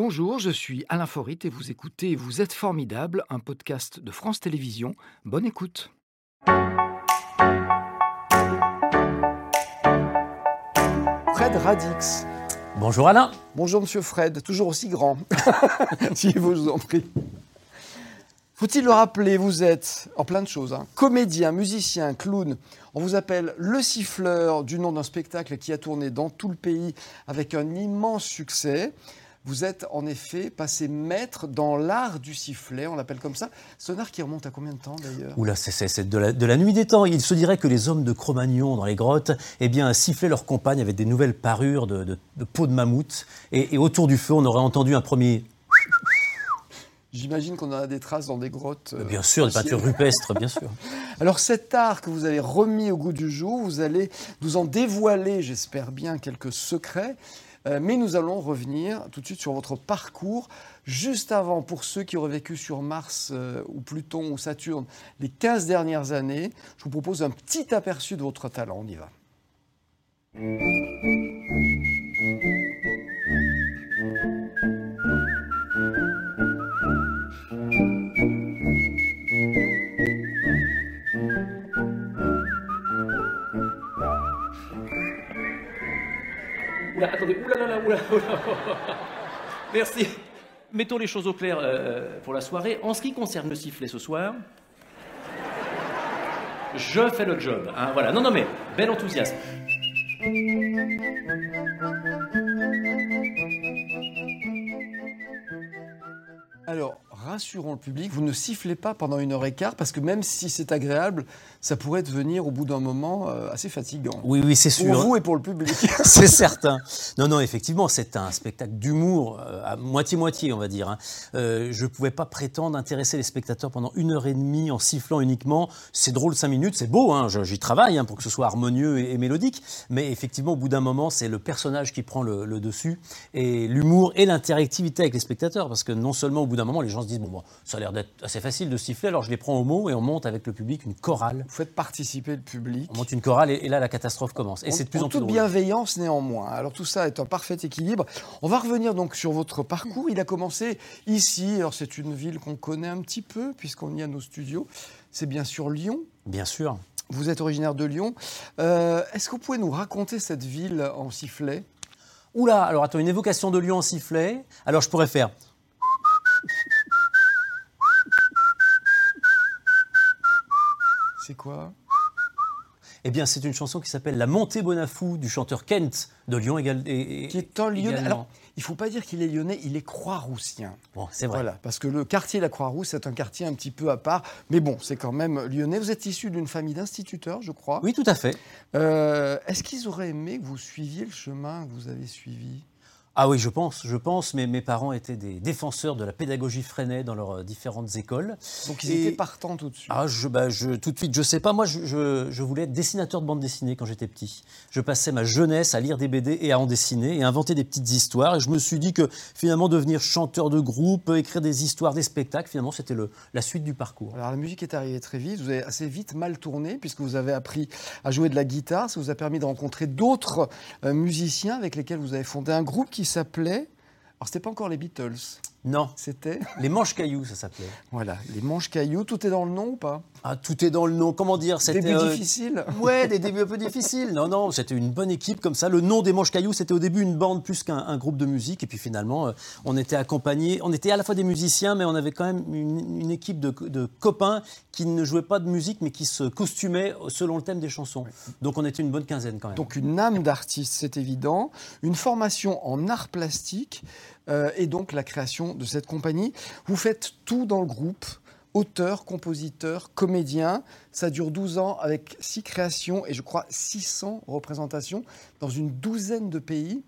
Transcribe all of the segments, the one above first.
Bonjour, je suis Alain Forit et vous écoutez Vous êtes formidable, un podcast de France Télévisions. Bonne écoute. Fred Radix. Bonjour Alain. Bonjour Monsieur Fred, toujours aussi grand. si vous, je vous en prie. Faut-il le rappeler, vous êtes en plein de choses. hein. Comédien, musicien, clown. On vous appelle le siffleur du nom d'un spectacle qui a tourné dans tout le pays avec un immense succès. Vous êtes en effet passé maître dans l'art du sifflet, on l'appelle comme ça. C'est un art qui remonte à combien de temps d'ailleurs? Oula, c'est- de la, de la nuit des temps. Il se dirait que les hommes de Cro-Magnon dans les grottes eh bien, sifflaient leurs compagnes avec des nouvelles parures de, de- de peau de mammouth. Et, et autour du feu, on aurait entendu un premier, J'imagine qu'on en a des traces dans des grottes. euh, bien sûr, des peintures rupestres, bien sûr. Alors cet art que vous avez remis au goût du jour, vous allez nous en dévoiler, j'espère bien, quelques secrets. Euh, mais nous allons revenir tout de suite sur votre parcours. Juste avant, pour ceux qui auraient vécu sur Mars euh, ou Pluton ou Saturne les 15 dernières années, je vous propose un petit aperçu de votre talent. On y va. Oula, attendez, oula, oula, oula. Merci. Mettons les choses au clair euh, pour la soirée. En ce qui concerne le sifflet ce soir, je fais le job. hein, voilà. Non, non, mais bel enthousiasme. Rassurons le public, vous ne sifflez pas pendant une heure et quart parce que même si c'est agréable, ça pourrait devenir au bout d'un moment euh, assez fatigant. Oui, oui, c'est Pour sûr. vous et pour le public. C'est certain. Non, non, effectivement, c'est un spectacle d'humour euh, à moitié-moitié, on va dire. hein. Euh, je ne pouvais pas prétendre intéresser les spectateurs pendant une heure et demie en sifflant uniquement. C'est drôle cinq minutes, c'est beau, hein, j'y travaille hein, pour que ce soit harmonieux et, et mélodique. Mais effectivement, au bout d'un moment, c'est le personnage qui prend le, le dessus et l'humour et l'interactivité avec les spectateurs. Parce que non seulement au bout d'un moment, les gens se disent bon, bon, ça a l'air d'être assez facile de siffler, alors je les prends au mot et on monte avec le public une chorale. Vous faites participer le public. On monte une chorale et, et là, la catastrophe commence. Et En- c'est de plus en, plus toute bienveillance néanmoins. Alors tout ça est un parfait équilibre. On va revenir donc sur votre parcours. Il a commencé ici. Alors c'est une ville qu'on connaît un petit peu puisqu'on y a nos studios. C'est bien sûr Lyon. Bien sûr. Vous êtes originaire de Lyon. Euh, Est-ce que vous pouvez nous raconter cette ville en sifflet? Oula, alors attends, une évocation de Lyon en sifflet. Alors je pourrais faire. C'est quoi? Eh bien, c'est une chanson qui s'appelle La Montée Bonafou du chanteur Kent de Lyon égal- et, et- Qui est un Lyonnais. Alors, il ne faut pas dire qu'il est lyonnais, il est croix-roussien. Bon, c'est vrai. Voilà, parce que le quartier La Croix-Rousse, c'est un quartier un petit peu à part. Mais bon, c'est quand même lyonnais. Vous êtes issu d'une famille d'instituteurs, je crois. Oui, tout à fait. Euh, Est-ce qu'ils auraient aimé que vous suiviez le chemin que vous avez suivi? Ah oui, je pense, je pense, mais mes parents étaient des défenseurs de la pédagogie Freinet dans leurs euh, différentes écoles. Donc ils Et- étaient partants tout de suite. Ah, je, bah, je, tout de suite, je sais pas. Moi, je, je- je voulais être dessinateur de bande dessinée quand j'étais petit. Je passais ma jeunesse à lire des BD et à en dessiner et à inventer des petites histoires. Et je me suis dit que finalement, devenir chanteur de groupe, écrire des histoires, des spectacles, finalement, c'était la suite du parcours. Alors la musique est arrivée très vite, vous avez assez vite mal tourné puisque vous avez appris à jouer de la guitare, ça vous a permis de rencontrer d'autres euh, musiciens avec lesquels vous avez fondé un groupe qui s'appelait... Alors c'était pas encore les Beatles, Non, c'était... les manches cailloux, ça s'appelait. Voilà, les Manches Cailloux, tout est dans le nom ou pas? Ah, tout est dans le nom. Comment dire C'était Début euh, difficile Ouais, des débuts un peu difficiles. Non, non, c'était une bonne équipe comme ça. Le nom des Manches Cailloux, c'était au début une bande plus qu'un un groupe de musique. Et puis finalement, euh, on était accompagnés. On était à la fois des musiciens, mais on avait quand même une, une équipe de, de copains qui ne jouaient pas de musique, mais qui se costumaient selon le thème des chansons. Donc on était une bonne quinzaine quand même. Donc une âme d'artiste, c'est évident, une formation en art plastique euh, et donc la création de cette compagnie. Vous faites tout dans le groupe, auteur, compositeur, comédien. Ça dure 12 ans avec 6 créations et je crois 600 représentations dans une douzaine de pays.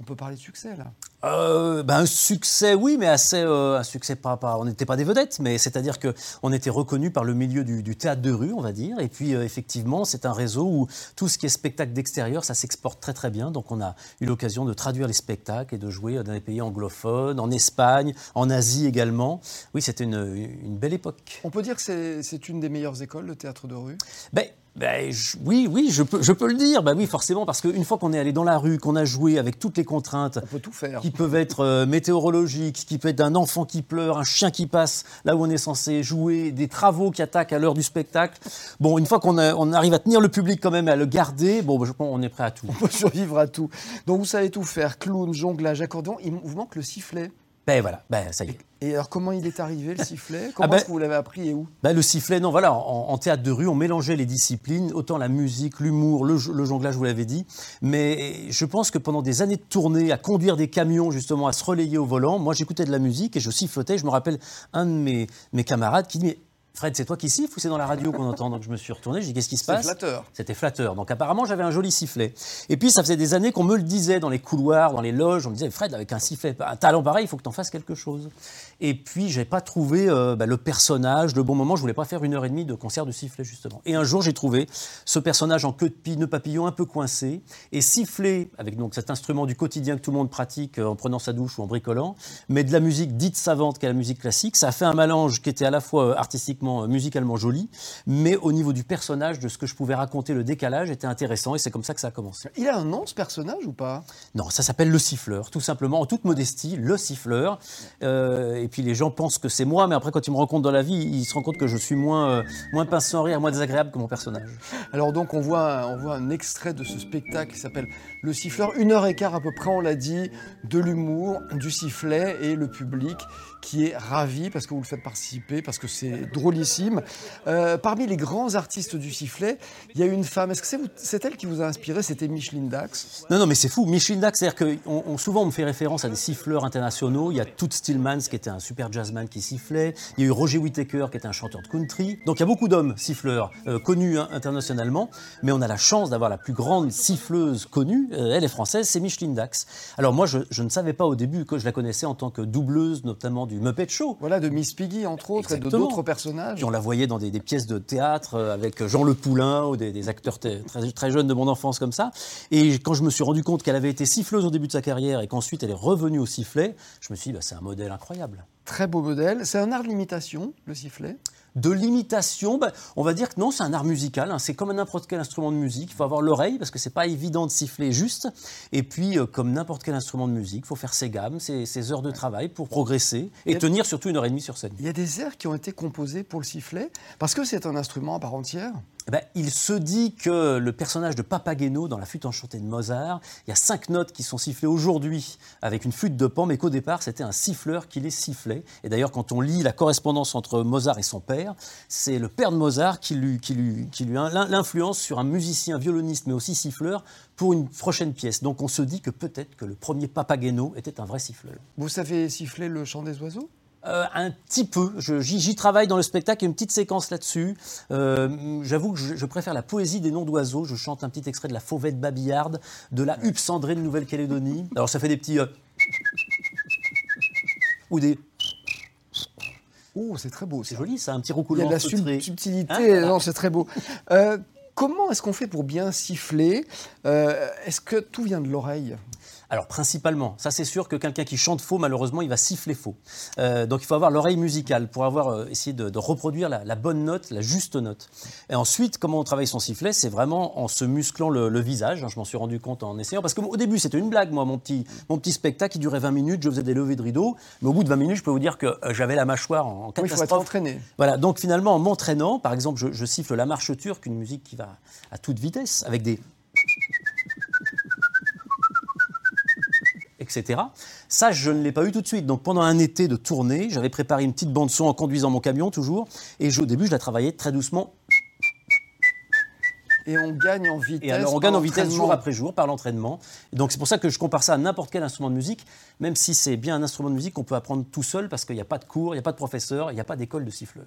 On peut parler de succès là. Euh, ben, un succès, oui, mais assez, euh, un succès pas, pas on n'était pas des vedettes, mais c'est-à-dire que on était reconnus par le milieu du, du théâtre de rue, on va dire. Et puis euh, effectivement, c'est un réseau où tout ce qui est spectacle d'extérieur, ça s'exporte très très bien. Donc on a eu l'occasion de traduire les spectacles et de jouer dans des pays anglophones, en Espagne, en Asie également. Oui, c'était une, une belle époque. On peut dire que c'est- c'est une des meilleures écoles, le théâtre de rue? Ben, Ben, je- oui, oui, je peux, je peux le dire. Ben oui, forcément, parce qu'une fois qu'on est allé dans la rue, qu'on a joué avec toutes les contraintes, On peut tout faire. qui peuvent être euh, météorologiques, qui peut être un enfant qui pleure, un chien qui passe là où on est censé jouer, des travaux qui attaquent à l'heure du spectacle. Bon, une fois qu'on on arrive à tenir le public quand même et à le garder, bon, ben, je pense qu'on est prêt à tout. On peut survivre à tout. Donc vous savez tout faire, clown, jonglage, accordéon. Il vous manque le sifflet. Ben voilà, ben ça y est. Et alors comment il est arrivé le sifflet? Comment ben- est-ce que vous l'avez appris et où? Ben, le sifflet, non, voilà, en, en théâtre de rue, on mélangeait les disciplines, autant la musique, l'humour, le, jo- le jonglage, vous l'avez dit. Mais je pense que pendant des années de tournée, à conduire des camions, justement, à se relayer au volant, moi j'écoutais de la musique et je sifflotais. Je me rappelle un de mes, mes camarades qui dit Mais Fred, c'est toi qui siffles ou c'est dans la radio qu'on entend Donc je me suis retourné, je dis Qu'est-ce qui se passe flatteur. C'était flatteur. Donc apparemment, j'avais un joli sifflet. Et puis, ça faisait des années qu'on me le disait dans les couloirs, dans les loges. On me disait, Fred, avec un sifflet, un talent pareil, il faut que tu en fasses quelque chose. Et puis, j'ai pas trouvé euh, bah, le personnage, le bon moment. Je voulais pas faire une heure et demie de concert de sifflet, justement. Et un jour, j'ai trouvé ce personnage en queue de pie, nœud papillon, un peu coincé, et siffler avec donc cet instrument du quotidien que tout le monde pratique euh, en prenant sa douche ou en bricolant, mais de la musique dite savante qu'est la musique classique. Ça a fait un mélange qui était à la fois euh, euh, musicalement joli, mais au niveau du personnage, de ce que je pouvais raconter, le décalage était intéressant, et c'est comme ça que ça a commencé. Il a un nom ce personnage ou pas? Non, ça s'appelle le siffleur, tout simplement, en toute modestie, le siffleur. Euh, et puis les gens pensent que c'est moi, mais après, quand ils me rencontrent dans la vie, ils se rendent compte que je suis moins, euh, moins pince sans rire, moins désagréable que mon personnage. Alors donc on voit, on voit un extrait de ce spectacle qui s'appelle Le siffleur, une heure et quart à peu près, on l'a dit, de l'humour, du sifflet et le public qui est ravi parce que vous le faites participer, parce que c'est drôlissime. Euh, parmi les grands artistes du sifflet, il y a une femme, est-ce que c'est elle qui vous a inspiré? C'était Micheline Dax. Non, non, mais c'est fou. Micheline Dax, c'est-à-dire que on, on- souvent on me fait référence à des siffleurs internationaux. Il y a Toots Stillmans qui était un super jazzman qui sifflait. Il y a eu Roger Whittaker qui était un chanteur de country. Donc il y a beaucoup d'hommes siffleurs euh, connus hein, internationalement. Mais on a la chance d'avoir la plus grande siffleuse connue. euh, elle est française, c'est Micheline Dax. Alors moi, je, je ne savais pas au début que je la connaissais en tant que doubleuse, notamment du Muppet Show. Voilà, de Miss Piggy entre autres et de d'autres personnages. Puis on la voyait dans des, des pièces de théâtre euh, avec Jean Le Poulain ou des, des acteurs très, très jeunes de mon enfance comme ça. Et quand je me suis rendu compte qu'elle avait été siffleuse au début de sa carrière et qu'ensuite elle est revenue au sifflet, je me suis dit, bah, c'est un modèle incroyable. Très beau modèle. C'est un art de l'imitation, le sifflet? De l'imitation, bah, on va dire que non, c'est un art musical. hein. C'est comme n'importe quel instrument de musique. Il faut avoir l'oreille parce que c'est pas évident de siffler juste. Et puis, euh, comme n'importe quel instrument de musique, il faut faire ses gammes, ses, ses heures de travail pour progresser et Et- tenir surtout une heure et demie sur scène. Il y a des airs qui ont été composés pour le sifflet parce que c'est un instrument à part entière. Eh ben, il se dit que le personnage de Papageno dans La flûte enchantée de Mozart, il y a cinq notes qui sont sifflées aujourd'hui avec une flûte de pan, mais qu'au départ c'était un siffleur qui les sifflait. Et d'ailleurs, quand on lit la correspondance entre Mozart et son père, c'est le père de Mozart qui lui, qui lui, qui lui a l'in- l'influence sur un musicien, violoniste, mais aussi siffleur pour une prochaine pièce. Donc on se dit que peut-être que le premier Papageno était un vrai siffleur. Vous savez siffler le chant des oiseaux? Euh, un petit peu. J'y j'y travaille dans le spectacle. Il y a une petite séquence là-dessus. Euh, J'avoue que je, je préfère la poésie des noms d'oiseaux. Je chante un petit extrait de la fauvette babillarde, de la huppe cendrée de Nouvelle-Calédonie. Alors ça fait des petits... euh, ou des... Oh, c'est très beau. C'est joli ça, un petit Il y a roucoulement de la sub- subtilité. Hein, voilà. non, c'est très beau. Euh, comment est-ce qu'on fait pour bien siffler? Euh, Est-ce que tout vient de l'oreille? Alors principalement, ça c'est sûr que quelqu'un qui chante faux, malheureusement, il va siffler faux. Euh, donc il faut avoir l'oreille musicale pour avoir euh, essayé de, de reproduire la, la bonne note, la juste note. Et ensuite, comment on travaille son sifflet C'est vraiment en se musclant le, le visage. hein, je m'en suis rendu compte en essayant. Parce qu'au début, c'était une blague, moi, mon petit, mon petit spectacle qui durait 20 minutes. Je faisais des levées de rideau. Mais au bout de 20 minutes, je peux vous dire que euh, j'avais la mâchoire en, en Oui, Il faut être catastrophe. entraîné. Voilà, donc finalement, en m'entraînant, par exemple, je, je siffle la marche turque, une musique qui va à toute vitesse, avec des. Etc. Ça, je ne l'ai pas eu tout de suite. Donc pendant un été de tournée, j'avais préparé une petite bande son en conduisant mon camion toujours. Et je- au début, je la travaillais très doucement. Et on gagne en vitesse. Et alors on gagne en vitesse jour après jour par l'entraînement. Et donc c'est pour ça que je compare ça à n'importe quel instrument de musique, même si c'est bien un instrument de musique qu'on peut apprendre tout seul parce qu'il n'y a pas de cours, il n'y a pas de professeur, il n'y a pas d'école de siffleur.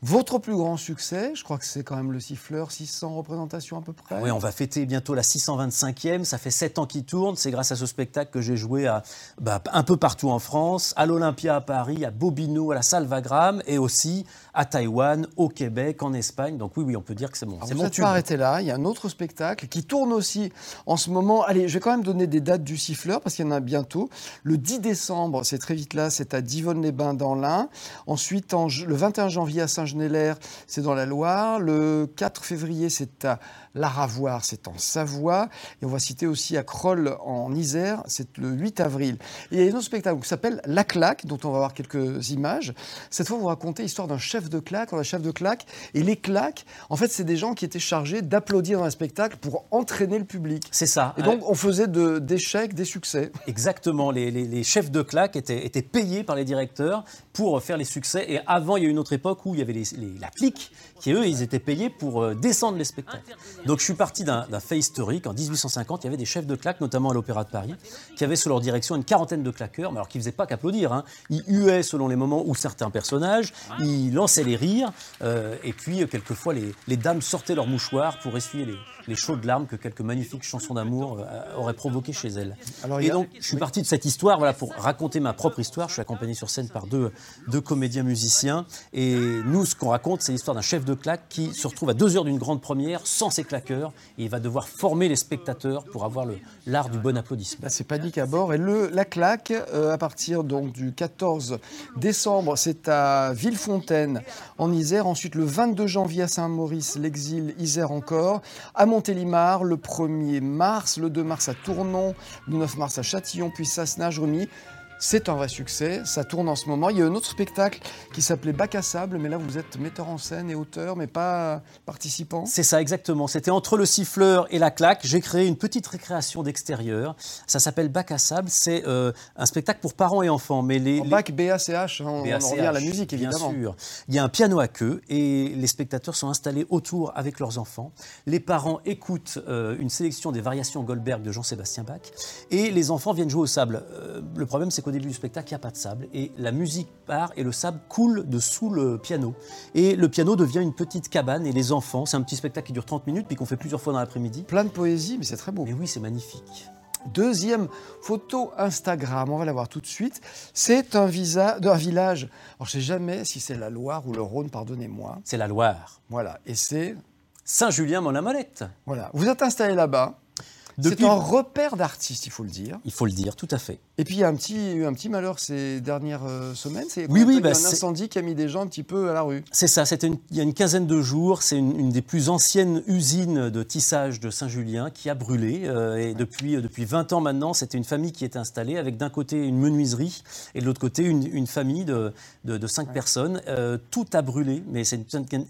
Votre plus grand succès, je crois que c'est quand même le siffleur, 600 représentations à peu près. Oui, on va fêter bientôt la 625e. Ça fait 7 ans qu'il tourne. C'est grâce à ce spectacle que j'ai joué à, bah, un peu partout en France, à l'Olympia à Paris, à Bobino, à la Salle Wagram et aussi à Taïwan, au Québec, en Espagne. Donc oui, oui, on peut dire que c'est c'est vous n'êtes pas arrêté là, il y a un autre spectacle qui tourne aussi en ce moment. Allez, je vais quand même donner des dates du siffleur parce qu'il y en a bientôt. Le 10 décembre, c'est très vite là, c'est à Divonne-les-Bains dans l'Ain. Ensuite, en le 21 janvier à C'est dans la Loire. Le 4 février, c'est à Laravoir, c'est en Savoie. Et on va citer aussi à Kroll en Isère, c'est le 8 avril. Et il y a un autre spectacle qui s'appelle La Claque, dont on va voir quelques images. Cette fois, vous racontez l'histoire d'un chef de claque, un chef de claque. Et les claques, en fait, c'est des gens qui étaient chargés d'applaudir dans un spectacle pour entraîner le public. C'est ça. Et donc, on faisait d'échecs des succès. Exactement. Les, les, chefs de claque étaient, étaient, payés par les directeurs pour faire les succès. Et avant, il y a eu une autre époque où il y avait les, la clique, qui eux, ils étaient payés pour euh, descendre les spectacles. Donc je suis parti d'un fait historique. En 1850, il y avait des chefs de claque, notamment à l'Opéra de Paris, qui avaient sous leur direction une quarantaine de claqueurs, mais alors qui ne faisaient pas qu'applaudir. Hein. Ils huaient selon les moments où certains personnages, ils lançaient les rires, euh, et puis euh, quelquefois les, dames sortaient leurs mouchoirs pour essuyer les, les chaudes larmes que quelques magnifiques chansons d'amour euh, auraient provoquées chez. Alors, et donc je suis parti de cette histoire voilà, pour raconter ma propre histoire. Je suis accompagné sur scène par deux, deux comédiens musiciens, et nous, ce qu'on raconte, c'est l'histoire d'un chef de claque qui se retrouve à deux heures d'une grande première sans ses claqueurs et il va devoir former les spectateurs pour avoir l'art du bon applaudissement. c'est panique à bord. Et le, la claque, euh, à partir donc, du 14 décembre, c'est à Villefontaine, en Isère. Ensuite, le 22 janvier à Saint-Maurice, l'exil Isère encore. À Montélimar, le 1er mars. Le 2 mars à Tournon. Le 9 mars à Châtillon, puis Sassenage-Remy. C'est un vrai succès, ça tourne en ce moment. Il y a un autre spectacle qui s'appelait Bac à sable, mais là vous êtes metteur en scène et auteur, mais pas participant. C'est ça exactement, c'était entre le siffleur et la claque. J'ai créé une petite récréation d'extérieur. Ça s'appelle Bac à sable, c'est euh, un spectacle pour parents et enfants. Mais les, Bac B-A-C-H, hein, on, revient à la musique évidemment. Bien sûr. Il y a un piano à queue et les spectateurs sont installés autour avec leurs enfants. Les parents écoutent euh, une sélection des variations Goldberg de Jean-Sébastien Bach et les enfants viennent jouer au sable. Euh, le problème c'est au début du spectacle, il n'y a pas de sable. Et la musique part et le sable coule dessous le piano. Et le piano devient une petite cabane et les enfants, c'est un petit spectacle qui dure 30 minutes, puis qu'on fait plusieurs fois dans l'après-midi. Plein de poésie, mais c'est très beau. Mais oui, c'est magnifique. Deuxième photo Instagram, on va la voir tout de suite. C'est un, visa, un village. Alors je ne sais jamais si c'est la Loire ou le Rhône, pardonnez-moi. C'est la Loire. Voilà, et c'est Saint-Julien-Mont-la-Molette. Voilà, vous êtes installé là-bas. C'est un repère d'artistes, il faut le dire. Il faut le dire, tout à fait. Et puis il y a un petit, eu un petit malheur ces dernières euh, semaines. C'est oui, oui, bah, un incendie qui a mis des gens un petit peu à la rue. C'est ça. C'était il y a une quinzaine de jours. C'est une, des plus anciennes usines de tissage de Saint-Julien qui a brûlé. Euh, et depuis euh, depuis 20 ans maintenant, c'était une famille qui était installée avec d'un côté une menuiserie et de l'autre côté une, famille de, de, cinq personnes. tout a brûlé, mais c'est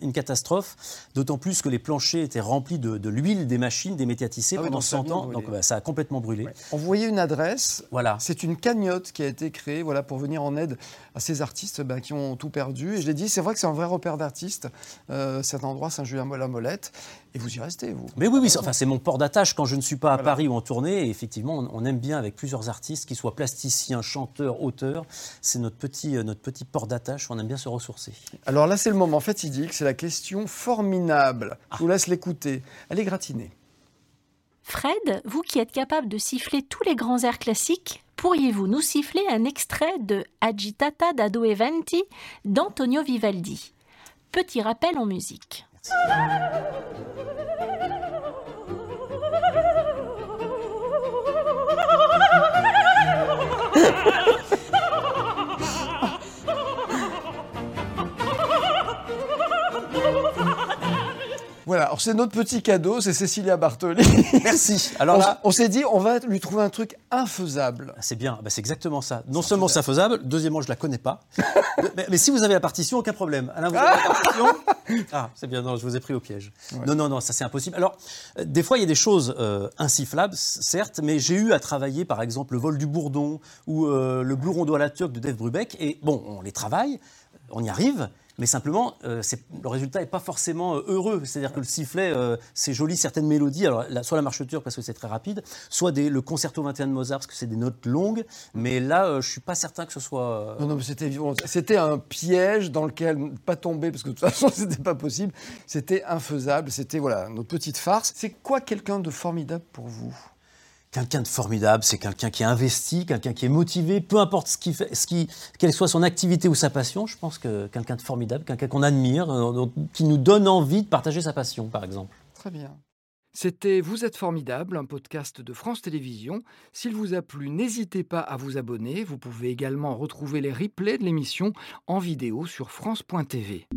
une, catastrophe. D'autant plus que les planchers étaient remplis de, l'huile des machines, des métiers à tisser ah pendant 100 ans. Donc bah, ça a complètement brûlé. On voyait une adresse. Voilà. C'est une cagnotte qui a été créée voilà, pour venir en aide à ces artistes bah, qui ont tout perdu. Et je l'ai dit, c'est vrai que c'est un vrai repère d'artistes, euh, cet endroit, Saint-Julien-la-Molette. Et vous y restez, vous. Mais oui, oui, enfin, c'est mon port d'attache quand je ne suis pas à Paris ou en tournée. Et effectivement, on, aime bien avec plusieurs artistes, qu'ils soient plasticiens, chanteurs, auteurs. C'est notre petit, euh, notre petit port d'attache. On aime bien se ressourcer. Alors là, c'est le moment fatidique. C'est la question formidable. Je vous laisse l'écouter. Elle est gratinée. Fred, vous qui êtes capable de siffler tous les grands airs classiques, pourriez-vous nous siffler un extrait de Agitata d'Ado Eventi d'Antonio Vivaldi? Petit rappel en musique. Alors c'est notre petit cadeau, c'est Cécilia Bartoli. Merci. Alors là, on, s'est dit, on va lui trouver un truc infaisable. Ah, c'est bien, bah, c'est exactement ça. Non seulement c'est infaisable, deuxièmement, je la connais pas. mais, si vous avez la partition, aucun problème. Alain, vous avez la partition Ah, c'est bien, non, je vous ai pris au piège. Non, non, non, ça c'est impossible. Alors, euh, des fois, il y a des choses euh, insifflables, certes, mais j'ai eu à travailler, par exemple, le vol du bourdon ou euh, le blue rondeau à la turque de Dave Brubeck, et bon, on les travaille, on y arrive, mais simplement, euh, le résultat n'est pas forcément euh, heureux. C'est-à-dire que le sifflet, euh, c'est joli, certaines mélodies, alors, soit la marche turque parce que c'est très rapide, soit le concerto 21 de Mozart parce que c'est des notes longues, mais là, je ne suis pas certain que ce soit... Non, non, mais c'était, c'était un piège dans lequel pas tomber, parce que de toute façon, ce n'était pas possible, c'était infaisable, c'était voilà, notre petite farce. C'est quoi quelqu'un de formidable pour vous? Quelqu'un de formidable, c'est quelqu'un qui est investi, quelqu'un qui est motivé, peu importe ce qui ce qui, quelle soit son activité ou sa passion. Je pense que quelqu'un de formidable, quelqu'un qu'on admire, euh, qui nous donne envie de partager sa passion, par exemple. Très bien. C'était Vous êtes formidable, un podcast de France Télévisions. S'il vous a plu, n'hésitez pas à vous abonner. Vous pouvez également retrouver les replays de l'émission en vidéo sur France.tv.